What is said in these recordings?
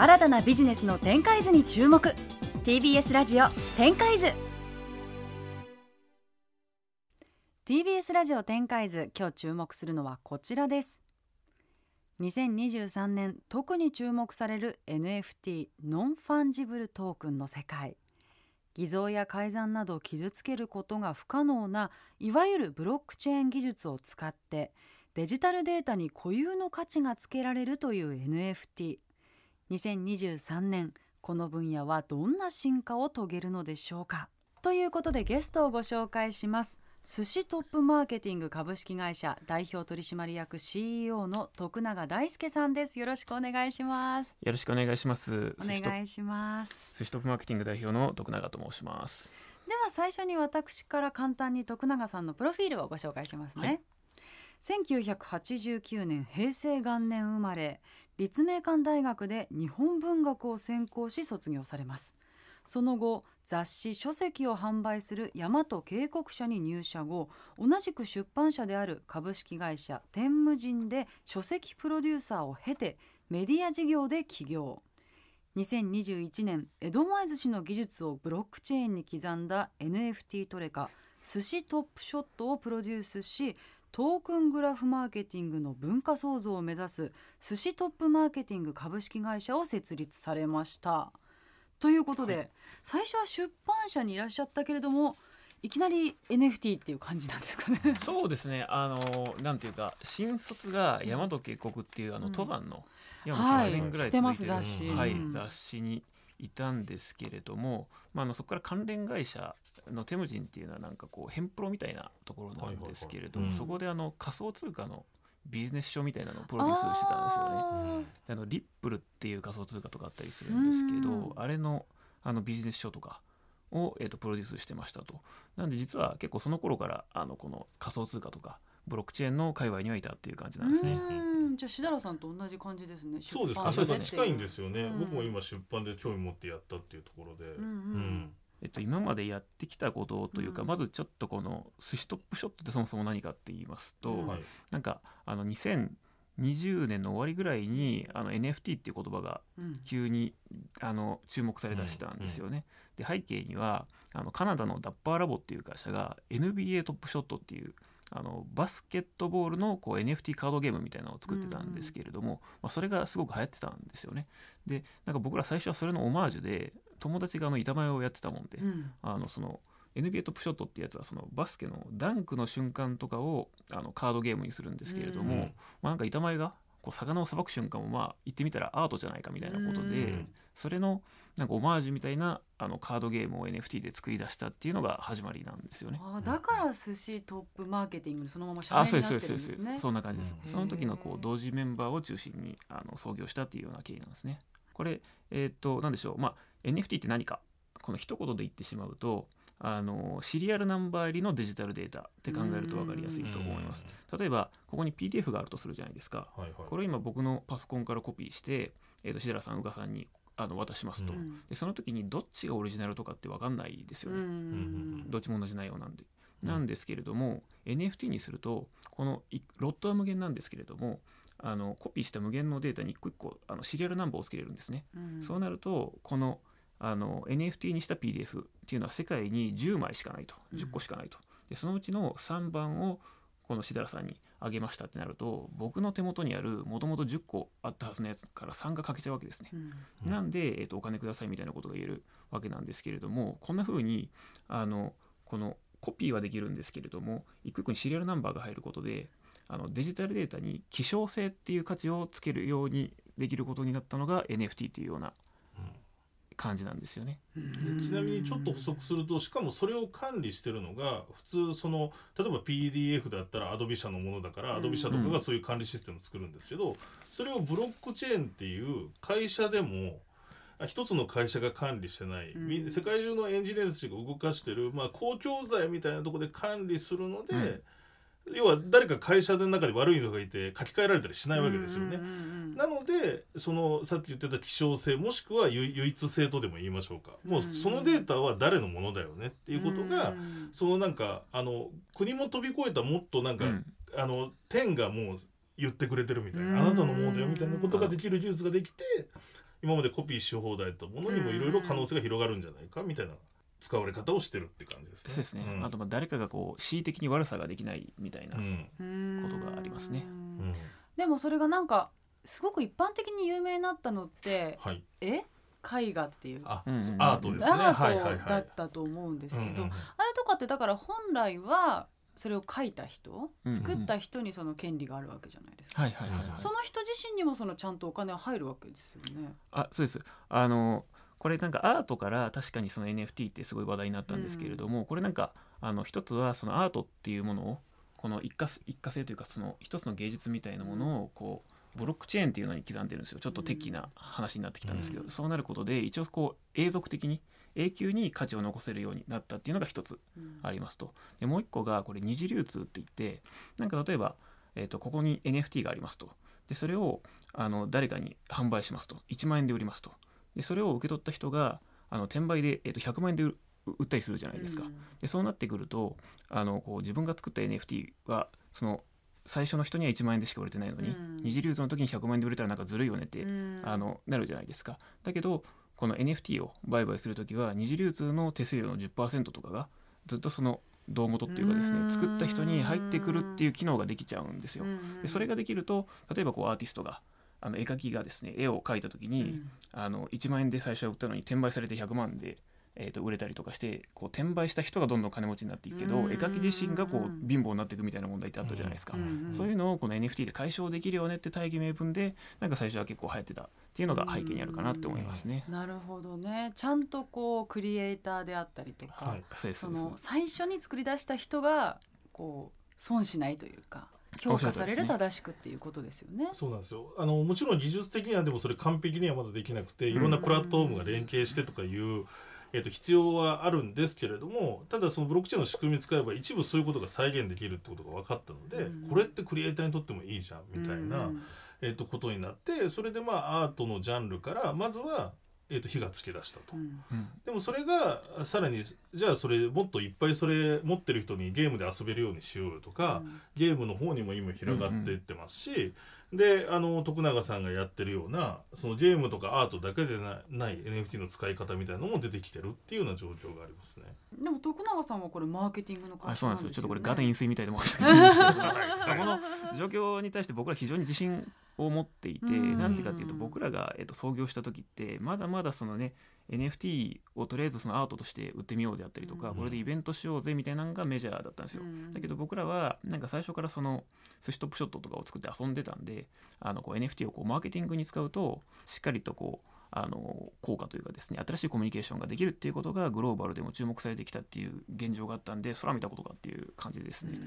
新たなビジネスの展開図に注目。TBS ラジオ展開図。TBS ラジオ展開図今日注目するのはこちらです。2023年特に注目される NFT Non-Fungible Token の世界。偽造や改ざんなど傷つけることが不可能ないわゆるブロックチェーン技術を使ってデジタルデータに固有の価値がつけられるという NFT NFT2023 年この分野はどんな進化を遂げるのでしょうか？ということでゲストをご紹介します。寿司トップマーケティング株式会社代表取締役 CEO の徳永大輔さんです。よろしくお願いします。よろしくお願いします。お願いします。寿司トップマーケティング代表の徳永と申します。では最初に私から簡単に徳永さんのプロフィールをご紹介しますね、はい、1989年平成元年生まれ立命館大学で日本文学を専攻し卒業されます。その後雑誌書籍を販売する大和警告社に入社後同じく出版社である株式会社天無人で書籍プロデューサーを経てメディア事業で起業。2021年江戸前寿司の技術をブロックチェーンに刻んだ NFT トレカ寿司トップショットをプロデュースしトークングラフマーケティングの文化創造を目指す寿司トップマーケティング株式会社を設立されました。ということで、はい、最初は出版社にいらっしゃったけれどもいきなり NFT っていう感じなんですかね。そうですね。あのなんていうか新卒が大和渓谷っていうあの登山の、うん、はい、知って雑誌にいたんですけれども、まああのそこから関連会社のテムジンっていうのはなんかこうヘンプロみたいなところなんですけれども、そこであの仮想通貨のビジネス書みたいなのをプロデュースしてたんですよね。あのリップルっていう仮想通貨とかあったりするんですけど、あれのあのビジネス書とかを、えーと、プロデュースしてましたと。なんで実は結構その頃からあのこの仮想通貨とかブロックチェーンの界隈にはいたっていう感じなんですね。じゃあ志田さんと同じ感じですね。そうですね。近いんですよね、うん、僕も今出版で興味持ってやったっていうところで。うん、うんえっと、今までやってきたことというか、うん、まずちょっとこの寿司トップショットってそもそも何かって言いますと、うん、なんかあの2020年の終わりぐらいにあの NFT っていう言葉が急に、うん、あの注目されだしたんですよね。で背景にはあのカナダのダッパーラボっていう会社が NBA トップショットっていうあのバスケットボールのこう NFT カードゲームみたいなのを作ってたんですけれども、うん、まあ、それがすごく流行ってたんですよね。でなんか僕ら最初はそれのオマージュで友達があの板前をやってたもんで、うん、あのその NBA トップショットっていうやつはそのバスケのダンクの瞬間とかをあのカードゲームにするんですけれども、うん、まあ、なんか板前がこう魚をさばく瞬間もまあ言ってみたらアートじゃないかみたいなことで、うん、それのなんかオマージュみたいなあのカードゲームを NFT で作り出したっていうのが始まりなんですよね。あだから寿司トップマーケティングそのまま社名になってるんですね。そんな感じです。その時のこう同時メンバーを中心にあの創業したっていうような経緯なんですね。これえっ、と何でしょう。まあ NFT って何か。この一言で言ってしまうとあのシリアルナンバー入りのデジタルデータって考えると分かりやすいと思います。例えばここに PDF があるとするじゃないですか。はいはい、これを今僕のパソコンからコピーして、えーと、とラさん宇賀さんにあの渡しますと、でその時にどっちがオリジナルとかって分かんないですよね。どっちも同じ内容なんで。なんですけれども、NFT にするとこのロットは無限なんですけれどもあのコピーした無限のデータに一個一個あのシリアルナンバーをつけれるんですね。そうなるとこのあの NFT にした PDF っていうのは世界に10枚しかないと。10個しかないと、でそのうちの3番をこのしだらさんにあげましたってなると僕の手元にあるもともと10個あったはずのやつから3がかけちゃうわけですね、うん、なんで、えーと、お金くださいみたいなことが言えるわけなんですけれどもこんな風にあのこのコピーはできるんですけれども一個一個にシリアルナンバーが入ることであのデジタルデータに希少性っていう価値をつけるようにできることになったのが NFT っていうような感じなんですよね。でちなみにちょっと補足するとしかもそれを管理してるのが普通その例えば PDF だったらアドビ社のものだから、アドビ社とかがそういう管理システムを作るんですけど、それをブロックチェーンっていう会社でも一つの会社が管理してない、うん、世界中のエンジニアたちが動かしてる、まあ、公共財みたいなところで管理するので、うん要は誰か会社の中で悪い人がいて書き換えられたりしないわけですよね。なのでそのさっき言ってた希少性もしくは唯一性とでも言いましょうか。もうそのデータは誰のものだよねっていうことがそのなんかあの国も飛び越えたもっとなんか、あの天がもう言ってくれてるみたいなあなたのものだよみたいなことができる技術ができて今までコピーし放題だったものにもいろいろ可能性が広がるんじゃないかみたいな使われ方をしてるって感じですね。そうですね、うん。あとまあ誰かがこう恣意的に悪さができないみたいな、うん。ことがありますね。うん。でもそれがなんかすごく一般的に有名になったのってはい、え？絵画っていう。アートですね。アートだったと思うんですけど、あれとかってだから本来はそれを描いた人、うん。作った人にその権利があるわけじゃないですか、はいはいはいはい、その人自身にもそのちゃんとお金は入るわけですよね。あそうです。あのこれなんかアートから確かにその NFT ってすごい話題になったんですけれども、これなんかあの一つはそのアートっていうものをこの一過一過性というかその一つの芸術みたいなものをこうブロックチェーンっていうのに刻んでるんですよ。ちょっとテッキーな話になってきたんですけど、うん。そうなることで一応こう永続的に永久に価値を残せるようになったっていうのが一つうん。ありますと。でもう一個がこれ二次流通って言ってなんか例えば、えー、とここに NFT がありますと。でそれをあの誰かに販売しますと。1万円で売りますとでそれを受け取った人があの転売で、えー、と100万円で売売ったりするじゃないですか、うん。でそうなってくるとあのこう自分が作った NFT はその最初の人には1万円でしか売れてないのに、うん。二次流通の時に100万円で売れたらなんかずるいよねって、うん。あのなるじゃないですか。だけどこの NFT を売買する時は二次流通の手数料の10%とかがずっとその胴元っていうかですうん。ね作った人に入ってくるっていう機能ができちゃうんですよ。うん。でそれができると例えばこうアーティストがあの絵描きがですね絵を描いた時に、うん。あの1万円で最初は売ったのに転売されて100万で、えー、と売れたりとかしてこう転売した人がどんどん金持ちになっていくけどうん。絵描き自身がこう貧乏になっていくみたいな問題ってあったじゃないですか。うんそういうのをこの NFT で解消できるよねって大義名分でなんか最初は結構流行ってたっていうのが背景にあるかなって思いますね。なるほどね。ちゃんとこうクリエイターであったりとか、はい。その最初に作り出した人がこう損しないというか評価される正しくっていうことですよね。そうなんですよ。あのもちろん技術的にはでもそれ完璧にはまだできなくていろんなプラットフォームが連携してとかいう、えっと必要はあるんですけれどもただそのブロックチェーンの仕組み使えば一部そういうことが再現できるってことが分かったので、うん。これってクリエイターにとってもいいじゃんみたいな、うん。えっとことになってそれでまあアートのジャンルからまずは、えっと火がつき出したと。うん。うん。でもそれがさらにじゃあそれもっといっぱいそれ持ってる人にゲームで遊べるようにしようよとか、ゲームの方にも今広がっていってますし、であの徳永さんがやってるようなそのゲームとかアートだけでなない NFT の使い方みたいなのも出てきてるっていうような状況がありますね。でも徳永さんはこれマーケティングの会あそうなんですよ。ちょっとこれガテンン飲水みたいで申し訳ない。んですけどこの状況に対して僕ら非常に自信を持っていてうんなんてかっていうと僕らが、えっと、創業した時ってまだまだそのね NFT をとりあえずそのアートとして売ってみようであったりとか、うんこれでイベントしようぜみたいなのがメジャーだったんですよ。だけど僕らはなんか最初からその寿司トップショットとかを作って遊んでたんであのこう NFT をこうマーケティングに使うとしっかりとこうあの効果というかですね新しいコミュニケーションができるっていうことがグローバルでも注目されてきたっていう現状があったんでそれは見たことかっていう感じですね。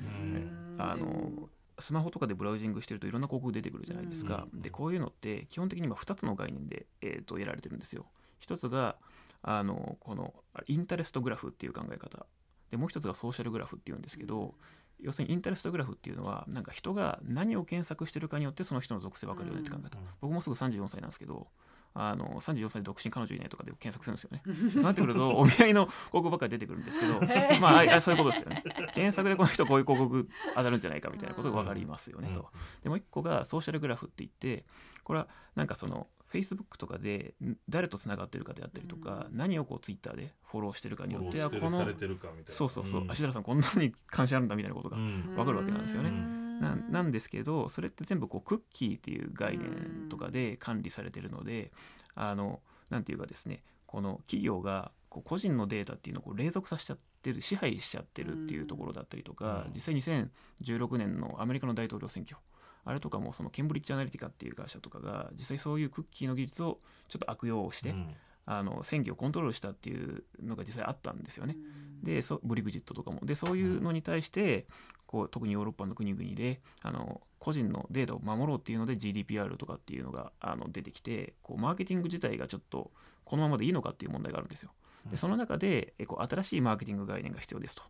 あのスマホとかでブラウジングしてるといろんな広告出てくるじゃないですか。うんでこういうのって基本的に今2つの概念で、えー、とやられてるんですよ。一つがあのこのインタレストグラフっていう考え方。でもう一つがソーシャルグラフっていうんですけど、要するにインタレストグラフっていうのはなんか人が何を検索してるかによってその人の属性分かるよねって考え方、うん。僕もすぐ34歳なんですけどあの34歳で独身彼女いないとかで検索するんですよね。そうなってくるとお見合いの広告ばっかり出てくるんですけど まあそういうことですよね。検索でこの人こういう広告当たるんじゃないかみたいなことが分かりますよねと。でもう一個がソーシャルグラフって言ってこれはなんかその Facebook とかでん誰とつながってるかであったりとか、うん。何をこう Twitter でフォローしてるかによってはこのーしてるされてるかみたいな。そうそうそう、ん。芦田さんこんなに関心あるんだみたいなことがうん。わかるわけなんですよね。うん。ななんですけどそれって全部こうクッキーっていう概念とかで管理されてるのであのなんていうかですねこの企業がこう個人のデータっていうのをこう隷属させちゃってる支配しちゃってるっていうところだったりとか、うん。実際2016年のアメリカの大統領選挙あれとかもそのケンブリッジ・アナリティカっていう会社とかが実際そういうクッキーの技術をちょっと悪用して、うん。あの選挙をコントロールしたっていうのが実際あったんですよね。でそブリグジットとかも。でそういうのに対してこう特にヨーロッパの国々であの個人のデータを守ろうっていうので GDPR とかっていうのがあの出てきてこうマーケティング自体がちょっとこのままでいいのかっていう問題があるんですよ。でその中でえこう新しいマーケティング概念が必要ですと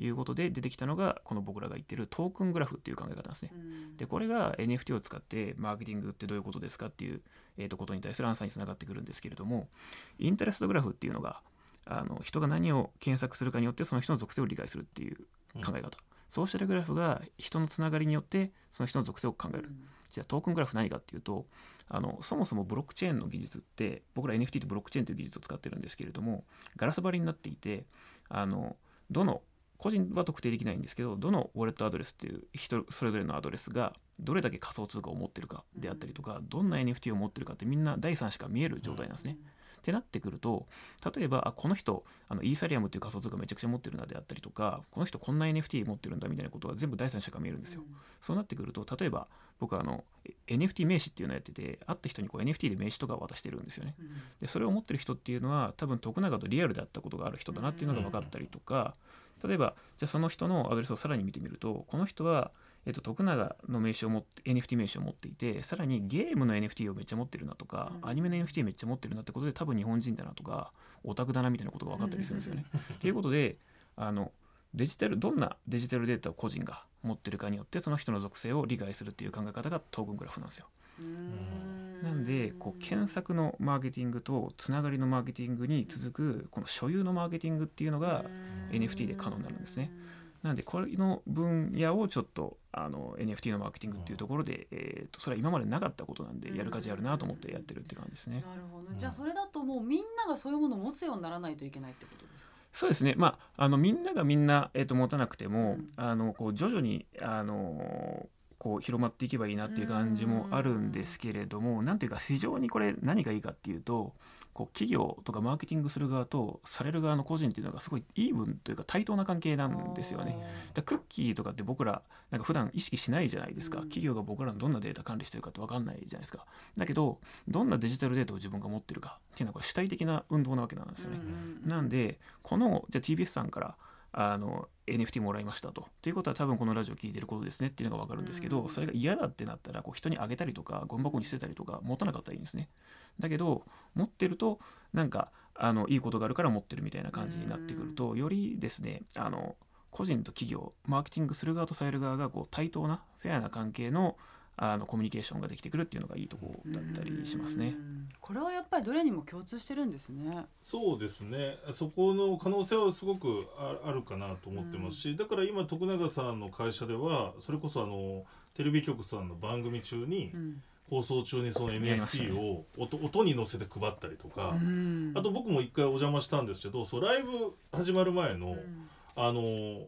いうことで出てきたのがこの僕らが言ってるトークングラフっていう考え方ですね。でこれが NFT を使ってマーケティングってどういうことですかっていう、えー、とことに対するアンサーにつながってくるんですけれどもインタレストグラフっていうのがあの人が何を検索するかによってその人の属性を理解するっていう考え方、ソーシャルグラフが人のつながりによってその人の属性を考える、じゃあトークングラフ何かっていうとあのそもそもブロックチェーンの技術って僕ら NFT とブロックチェーンという技術を使ってるんですけれどもガラス張りになっていてあのどの個人は特定できないんですけどどのウォレットアドレスっていう人それぞれのアドレスがどれだけ仮想通貨を持ってるかであったりとかどんな NFT を持ってるかってみんな第三者が見える状態なんですね。ってなってくると例えばあこの人あのイーサリアムっていう仮想通貨めちゃくちゃ持ってるなであったりとかこの人こんな NFT 持ってるんだみたいなことが全部第三者が見えるんですよ。そうなってくると例えば僕はあの NFT 名刺っていうのをやってて会った人にこう NFT で名刺とかを渡してるんですよね。でそれを持ってる人っていうのは多分徳永とリアルで会ったことがある人だなっていうのが分かったりとか例えばじゃあその人のアドレスをさらに見てみるとこの人はえっと、徳永の名刺を持って NFT 名刺を持っていてさらにゲームの NFT をめっちゃ持ってるなとか、うんアニメの NFT めっちゃ持ってるなってことで多分日本人だなとかオタクだなみたいなことが分かったりするんですよね。ということであのデジタルどんなデジタルデータを個人が持ってるかによってその人の属性を理解するっていう考え方がトークングラフなんですよ。なんでこう検索のマーケティングとつながりのマーケティングに続くこの所有のマーケティングっていうのが NFT で可能になるんですね。なんでこれの分野をちょっとあの NFT のマーケティングっていうところで、えー、とそれは今までなかったことなんでやる価値あるなと思ってやってるって感じですね。なるほど、じゃあそれだともうみんながそういうものを持つようにならないといけないってことですか？そうですね、まあ、あのみんながみんな、えー、と持たなくても、うん。あのこう徐々にあのこう広まっていけばいいなっていう感じもあるんですけれども、なんていうか非常にこれ何がいいかっていうとこう企業とかマーケティングする側とされる側の個人っていうのがすごいイーブンというか対等な関係なんですよね。だクッキーとかって僕らなんか普段意識しないじゃないですか、うん。企業が僕らのどんなデータ管理してるかって分かんないじゃないですか。だけどどんなデジタルデータを自分が持ってるかっていうのはこれ主体的な運動なわけなんですよね、なんでこのじゃあ TBS さんからあの NFT もらいましたと。ということは多分このラジオ聞いてることですねっていうのが分かるんですけど、うんそれが嫌だってなったらこう人にあげたりとかゴミ箱に捨てたりとか持たなかったらいいんですね。だけど持ってるとなんかあのいいことがあるから持ってるみたいな感じになってくると、よりですねあの個人と企業マーケティングする側とされる側がこう対等なフェアな関係のあのコミュニケーションができてくるっていうのがいいところだったりしますね。うん。これはやっぱりどれにも共通してるんですね。そうですね。そこの可能性はすごくああるかなと思ってますし、だから今徳永さんの会社ではそれこそあのテレビ局さんの番組中に、うん。放送中にその NFT を音,、音に乗せて配ったりとか、うん。あと僕も一回お邪魔したんですけどそうライブ始まる前の、うん。あの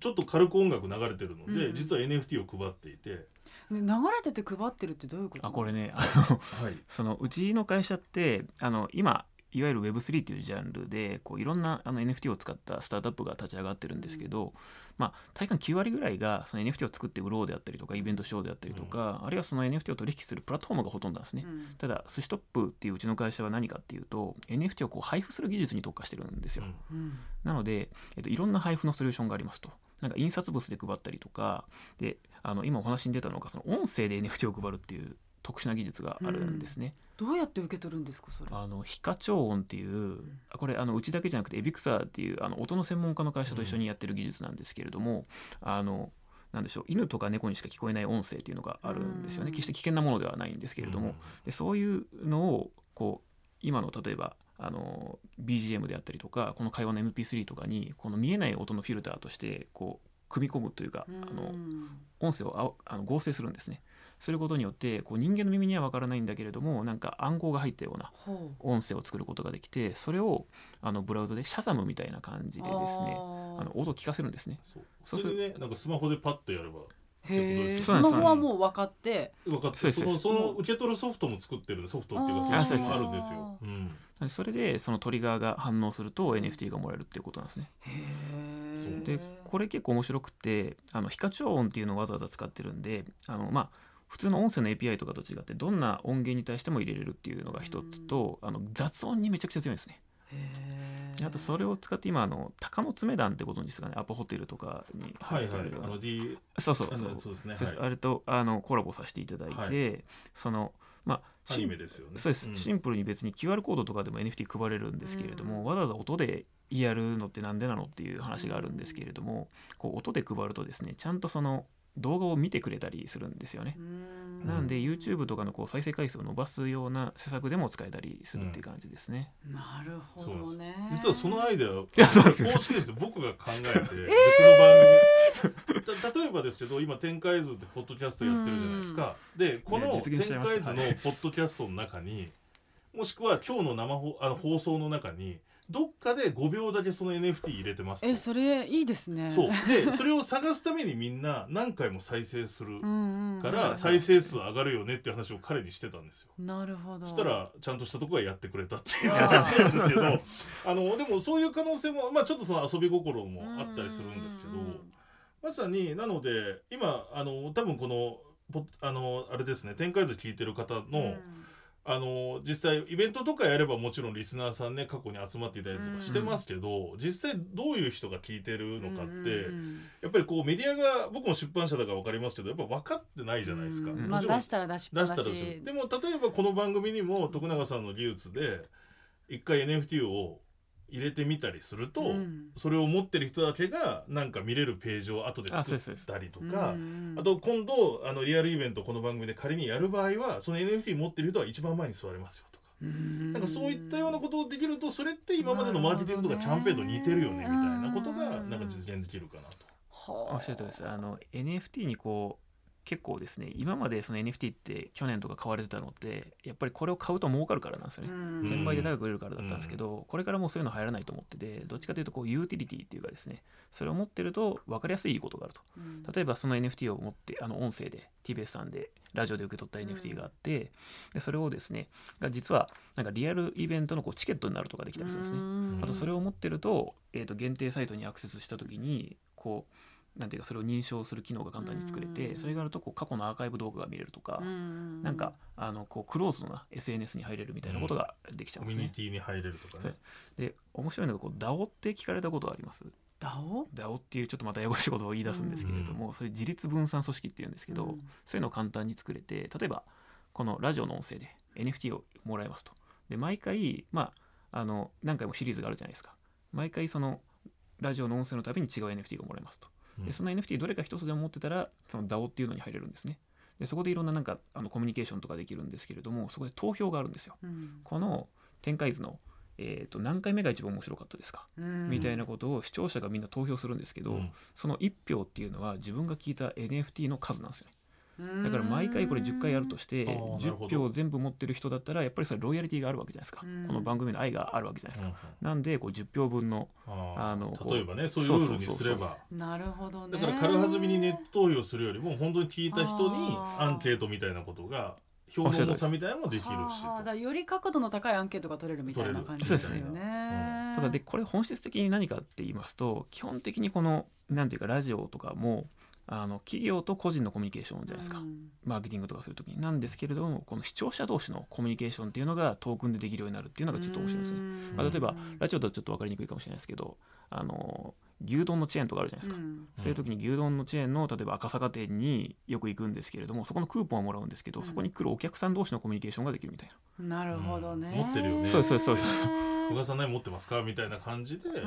ちょっと軽く音楽流れてるので、うん。実は NFT を配っていて、ね流れてて配ってるってどういうこと？あこれねあのはい、そのうちの会社ってあの今いわゆる Web3 というジャンルでこういろんなあの NFT を使ったスタートアップが立ち上がってるんですけど、まあ、体感9割ぐらいがその NFT を作って売ろうであったりとかイベントしようであったりとか、あるいはその NFT を取引するプラットフォームがほとんどなんですね。うんただ寿司トップっていううちの会社は何かっていうと NFT をこう配布する技術に特化してるんですよ。うんうんなので、えっと、いろんな配布のソリューションがありますと。なんか印刷物で配ったりとかであの今お話に出たのがその音声で NFT を配るっていう特殊な技術があるんですね。どうやって受け取るんですかそれ。あの非課長音っていうあこれあのうちだけじゃなくてエビクサーっていうあの音の専門家の会社と一緒にやってる技術なんですけれども、あのなんでしょう犬とか猫にしか聞こえない音声っていうのがあるんですよね。うん。決して危険なものではないんですけれども、でそういうのをこう今の例えばあの BGM であったりとかこの会話の MP3 とかにこの見えない音のフィルターとしてこう組み込むというか、あのうん音声をああの合成するんですね。することによってこう人間の耳には分からないんだけれどもなんか暗号が入ったような音声を作ることができてそれをあのブラウザでシャザムみたいな感じでですねああの音を聞かせるんですね。そう。それでねなんかスマホでパッとやればー。へスマホはもう分かって。分かってそのその受け取るソフトも作ってるソフトっていうかそういう仕組みあもあるんですよ。うん。それでそのトリガーが反応すると NFT がもらえるっていうことなんですね。でこれ結構面白くてあの非課長音っていうのをわざわざ使ってるんであのまあ普通の音声の API とかと違ってどんな音源に対しても入れれるっていうのが一つとあの雑音にめちゃくちゃ強いんですね。あとそれを使って今あの鷹の爪団ってご存知ですかね？アパホテルとかにはいはい入ってるような。あの D あそうそうそうのそうですね。あれとあのコラボさせていただいて、はそのまあアですよね。そうです、ん。シンプルに別に QR コードとかでも NFT 配れるんですけれども、うん。わざわざ音でやるのってなんでなのっていう話があるんですけれども、こう音で配るとですねちゃんとその動画を見てくれたりするんですよね。なんで YouTube とかのこう再生回数を伸ばすような施策でも使えたりするっていう感じですね。なるほどね。実はそのアイデアいや そうです公式ですよ僕が考えて 別の番組、た例えばですけど今展開図ってポッドキャストやってるじゃないですか。でこの展開図のポッドキャストの中にもしくは今日の生放あの放送の中にどっかで5秒だけその NFT 入れてますとえそれいいですね。そうで それを探すためにみんな何回も再生するから再生数上がるよねっていう話を彼にしてたんですよ。なるほど。そしたらちゃんとしたとこがやってくれたっていう話なんですけど あのでもそういう可能性もまあちょっとその遊び心もあったりするんですけどまさになので今あの多分このポあのあれですね展開図聞いてる方の、うんあの実際イベントとかやればもちろんリスナーさんね過去に集まっていたりとかしてますけど、実際どういう人が聞いてるのかって、うんうんやっぱりこうメディアが僕も出版社だから分かりますけどやっぱ分かってないじゃないですか。うんうんまあ出したら出し出したら。でも例えばこの番組にも徳永さんの技術で一回 NFT を入れてみたりすると、うん。それを持ってる人だけがなんか見れるページを後で作ったりとか。うんあと今度あのリアルイベントこの番組で仮にやる場合はその NFT 持ってる人は一番前に座れますよとか、うん。なんかそういったようなことをできるとそれって今までのマーケティングとかキャンペーンと似てるよねみたいなことがなんか実現できるかなと。はあ。おっしゃるとりです。あの NFT にこう結構ですね今までその NFT って去年とか買われてたのってやっぱりこれを買うと儲かるからなんですよね。うん。転売で高く売れるからだったんですけど、これからもうそういうの流行らないと思っててどっちかというとこうユーティリティっていうかですねそれを持ってると分かりやすいいいことがあると。うん。例えばその NFT を持ってあの音声で TBS さんでラジオで受け取った NFT があって、でそれをですねが実はなんかリアルイベントのこうチケットになるとかできたりするんですね。うん。あとそれを持ってると,、えー、と限定サイトにアクセスした時にこうなんていうかそれを認証する機能が簡単に作れて、うん。それがあるとこう過去のアーカイブ動画が見れるとか、うん。なんかあのこうクローズドな SNS に入れるみたいなことができちゃうんですね。コミュニティに入れるとかね。で面白いのがこう DAO って聞かれたことあります？ダオ？DAO っていうちょっとまたややこしいことを言い出すんですけれども、それ自立分散組織っていうんですけど、うん。そういうのを簡単に作れて例えばこのラジオの音声で NFT をもらえますと。で毎回まああの何回もシリーズがあるじゃないですか。毎回そのラジオの音声のたびに違う NFT がもらえますと。うんでその NFT どれか一つでも持ってたらその DAO っていうのに入れるんですね。でそこでいろんななんかあのコミュニケーションとかできるんですけれどもそこで投票があるんですよ。うん。この展開図のえー、と何回目が一番面白かったですか、うん。みたいなことを視聴者がみんな投票するんですけど、うん。その1票っていうのは自分が聞いた NFT の数なんですよねだから毎回これ10回やるとしてあーなるほ10ど票全部持ってる人だったらやっぱりそれロイヤリティがあるわけじゃないですか、うん。この番組の愛があるわけじゃないですか、うんなんでこう10票分のあのこう例えばねそういうルールにすれば。なるほどね。だから軽はずみにネット投票するよりも本当に聞いた人にアンケートみたいなことが票の重さみたいなのもできるし。はあだより角度の高いアンケートが取れるみたいな感じですよね。ただでこれ本質的に何かって言いますと基本的にこのなんていうかラジオとかもあの企業と個人のコミュニケーションじゃないですか、うん。マーケティングとかするときに。なんですけれどもこの視聴者同士のコミュニケーションっていうのがトークンでできるようになるっていうのがちょっと面白いですね。うん。まあ、例えばラジオだとちょっと分かりにくいかもしれないですけどあの牛丼のチェーンとかあるじゃないですか、うん。そういう時に牛丼のチェーンの例えば赤坂店によく行くんですけれどもそこのクーポンをもらうんですけど、うん。そこに来るお客さん同士のコミュニケーションができるみたいな。なるほどね。うん。持ってるよね。そうそうそう小川さん何持ってますかみたいな感じでってい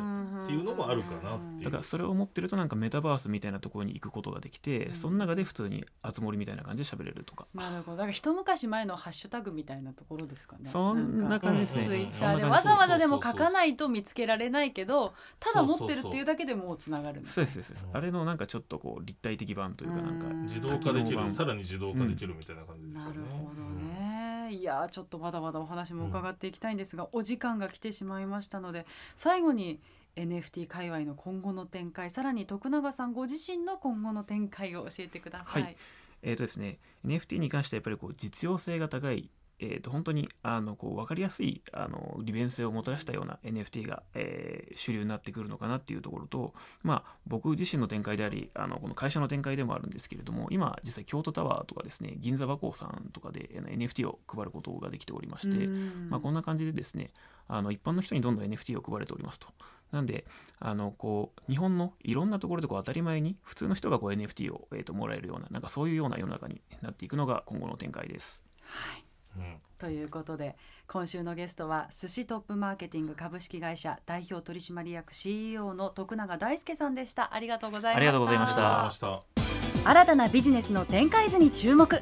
うのもあるかなっていう。だからそれを持ってるとなんかメタバースみたいなところに行くことができて、うん。その中で普通に集まりみたいな感じで喋れるとか、なるほど。だから一昔前のハッシュタグみたいなところですかね。そんな感じですね。ツイッターでわざわざでもそうそうそう書かないと見つけられないけどただ持ってるっていうだけでもうつながるそですそうですそうです。うん。あれのなんかちょっとこう立体的版というかなんかうん自動化できるさらに自動化できるみたいな感じですよね。なるほどね、いやーちょっとまだまだお話も伺っていきたいんですが、お時間が来てしまいましたので最後に NFT 界隈の今後の展開さらに徳永さんご自身の今後の展開を教えてください。はい。えーとですね、NFT に関してはやっぱりこう実用性が高い、えー、と本当にあのこう分かりやすいあの利便性をもたらしたような NFT が、えー主流になってくるのかなっていうところと、まあ、僕自身の展開でありあのこの会社の展開でもあるんですけれども今実際京都タワーとかですね銀座和光さんとかで NFT を配ることができておりまして、うんまあ、こんな感じでですねあの一般の人にどんどん NFT を配れておりますと。なんであのこう日本のいろんなところでこう当たり前に普通の人がこう NFT を、えー、ともらえるようななんかそういうような世の中になっていくのが今後の展開です。はいうん。ということで今週のゲストは寿司トップマーケティング株式会社代表取締役 CEO の徳永大輔さんでした。ありがとうございました。ありがとうございました。ありがとうございました。新たなビジネスの展開図に注目。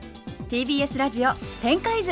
TBS ラジオ展開図